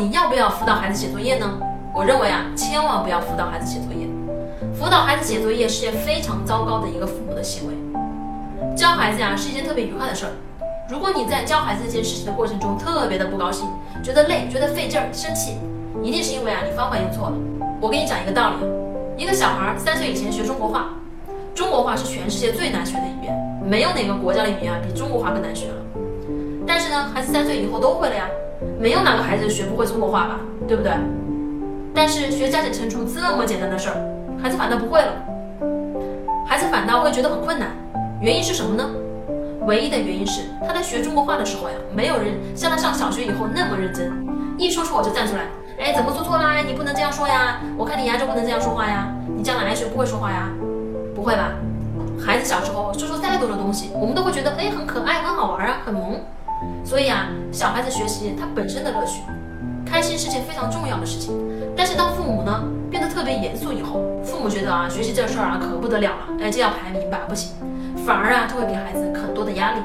底要不要辅导孩子写作业呢？我认为啊，千万不要辅导孩子写作业。辅导孩子写作业是件非常糟糕的一个父母的行为。教孩子呀是一件特别愉快的事儿。如果你在教孩子这件事情的过程中特别的不高兴，觉得累，觉得费劲儿，生气，一定是因为啊你方法用错了。我给你讲一个道理：一个小孩三岁以前学中国话，中国话是全世界最难学的语言，没有哪个国家的语言啊比中国话更难学了。但是呢，孩子三岁以后都会了呀，没有哪个孩子学不会中国话吧，对不对？但是学加减乘除这么简单的事儿，孩子反倒不会了，孩子反倒会觉得很困难。原因是什么呢？唯一的原因是他在学中国话的时候呀，没有人像他上小学以后那么认真，一说错就站出来，哎，怎么做错啦？你不能这样说呀！我看你牙就不能这样说话呀！你将来还学不会说话呀？不会吧？孩子小时候说说再多的东西，我们都会觉得哎很可爱、很好玩啊，很萌。所以啊，小孩子学习他本身的乐趣，开心是件非常重要的事情。但是当父母呢变得特别严肃以后，父母觉得啊学习这事儿啊可不得了了，哎这要排名吧不行，反而啊就会给孩子很多的压力。